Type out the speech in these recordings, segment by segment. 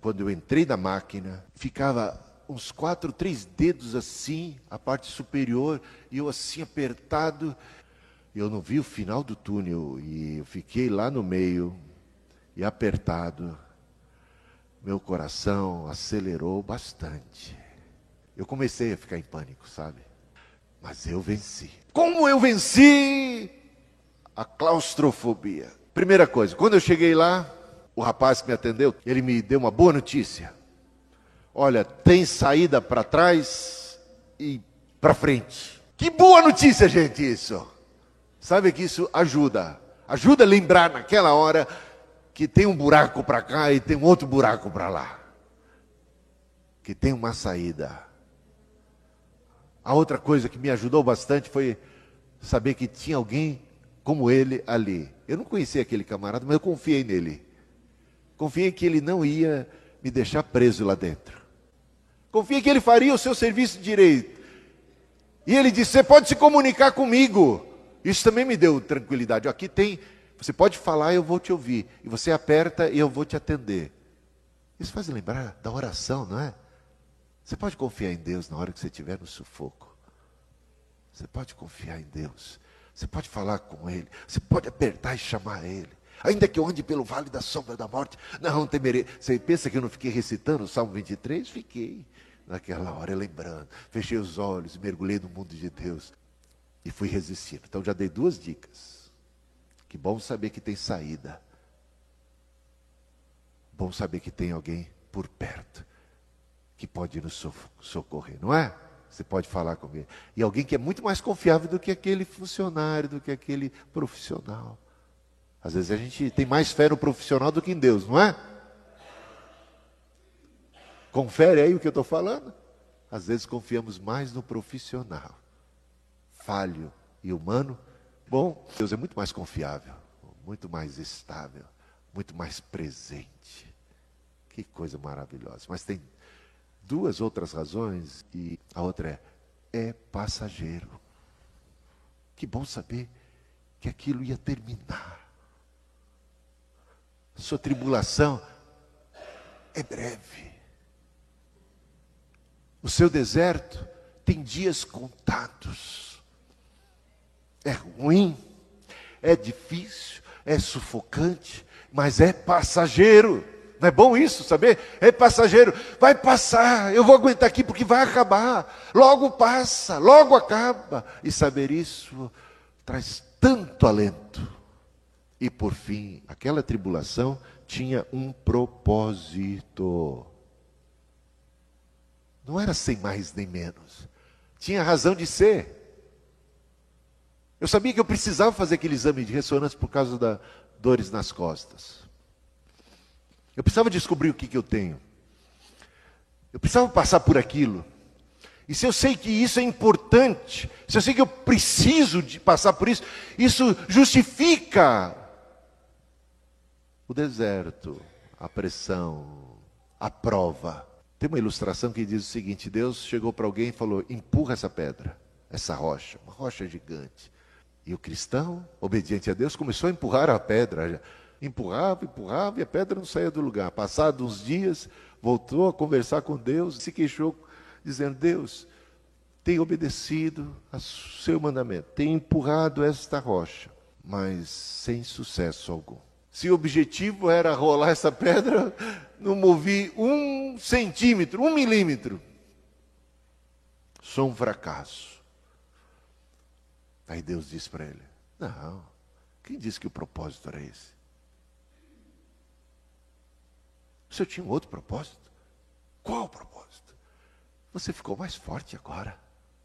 Quando eu entrei na máquina, ficava uns quatro, três dedos assim, a parte superior, e eu assim apertado. Eu não vi o final do túnel e eu fiquei lá no meio e apertado. Meu coração acelerou bastante. Eu comecei a ficar em pânico, sabe? Mas eu venci. Como eu venci a claustrofobia? Primeira coisa, quando eu cheguei lá, o rapaz que me atendeu, ele me deu uma boa notícia. Olha, tem saída para trás e para frente. Que boa notícia, gente, isso. Sabe que isso ajuda. Ajuda a lembrar naquela hora que tem um buraco para cá e tem outro buraco para lá. Que tem uma saída. A outra coisa que me ajudou bastante foi saber que tinha alguém como ele ali. Eu não conhecia aquele camarada, mas eu confiei nele. Confiei que ele não ia me deixar preso lá dentro. Confiei que ele faria o seu serviço direito. E ele disse: Você pode se comunicar comigo. Isso também me deu tranquilidade. Aqui tem, você pode falar, eu vou te ouvir. E você aperta e eu vou te atender. Isso faz lembrar da oração, não é? Você pode confiar em Deus na hora que você estiver no sufoco. Você pode confiar em Deus. Você pode falar com Ele. Você pode apertar e chamar Ele. Ainda que eu ande pelo vale da sombra da morte, não temerei. Você pensa que eu não fiquei recitando o Salmo 23? Fiquei naquela hora, lembrando. Fechei os olhos, mergulhei no mundo de Deus e fui resistindo. Então já dei duas dicas. Que bom saber que tem saída. Bom saber que tem alguém por perto que pode nos socorrer, não é? Você pode falar com ele. E alguém que é muito mais confiável do que aquele funcionário, do que aquele profissional. Às vezes a gente tem mais fé no profissional do que em Deus, não é? Confere aí o que eu estou falando. Às vezes confiamos mais no profissional, falho e humano. Bom, Deus é muito mais confiável, muito mais estável, muito mais presente. Que coisa maravilhosa. Mas tem duas outras razões e a outra é é passageiro. Que bom saber que aquilo ia terminar sua tribulação é breve. O seu deserto tem dias contados. É ruim, é difícil, é sufocante, mas é passageiro. Não é bom isso, saber? É passageiro. Vai passar, eu vou aguentar aqui porque vai acabar. Logo passa, logo acaba. E saber isso traz tanto alento. E por fim, aquela tribulação tinha um propósito. Não era sem mais nem menos. Tinha razão de ser. Eu sabia que eu precisava fazer aquele exame de ressonância por causa das dores nas costas. Eu precisava descobrir o que, que eu tenho. Eu precisava passar por aquilo. E se eu sei que isso é importante, se eu sei que eu preciso de passar por isso, isso justifica o deserto, a pressão, a prova. Tem uma ilustração que diz o seguinte: Deus chegou para alguém e falou: empurra essa pedra, essa rocha, uma rocha gigante. E o cristão, obediente a Deus, começou a empurrar a pedra. Empurrava, empurrava e a pedra não saía do lugar. Passados uns dias, voltou a conversar com Deus e se queixou, dizendo: Deus, tem obedecido ao seu mandamento, tem empurrado esta rocha, mas sem sucesso algum. Se o objetivo era rolar essa pedra, não movi um centímetro, um milímetro. Sou um fracasso. Aí Deus disse para ele: Não, quem disse que o propósito era esse? Senhor tinha um outro propósito? Qual o propósito? Você ficou mais forte agora.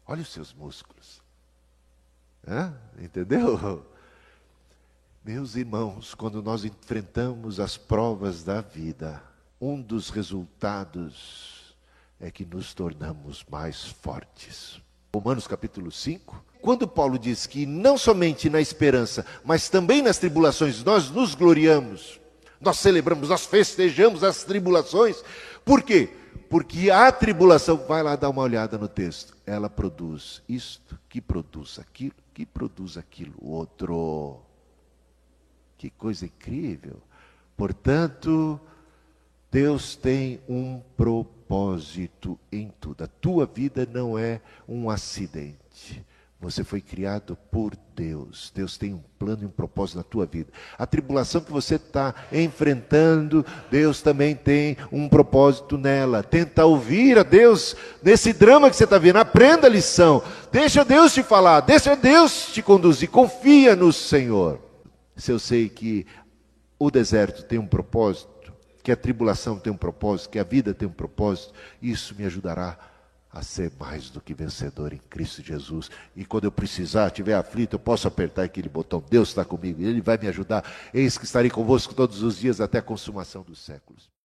Olha os seus músculos. Hã? Entendeu? Meus irmãos, quando nós enfrentamos as provas da vida, um dos resultados é que nos tornamos mais fortes. Romanos capítulo 5, quando Paulo diz que não somente na esperança, mas também nas tribulações nós nos gloriamos, nós celebramos, nós festejamos as tribulações. Por quê? Porque a tribulação, vai lá dar uma olhada no texto, ela produz isto, que produz aquilo, que produz aquilo outro. Que coisa incrível. Portanto, Deus tem um propósito em tudo. A tua vida não é um acidente. Você foi criado por Deus. Deus tem um plano e um propósito na tua vida. A tribulação que você está enfrentando, Deus também tem um propósito nela. Tenta ouvir a Deus nesse drama que você está vendo. Aprenda a lição. Deixa Deus te falar. Deixa Deus te conduzir. Confia no Senhor. Se eu sei que o deserto tem um propósito, que a tribulação tem um propósito, que a vida tem um propósito, isso me ajudará a ser mais do que vencedor em Cristo Jesus. E quando eu precisar, estiver aflito, eu posso apertar aquele botão. Deus está comigo, Ele vai me ajudar. Eis que estarei convosco todos os dias até a consumação dos séculos.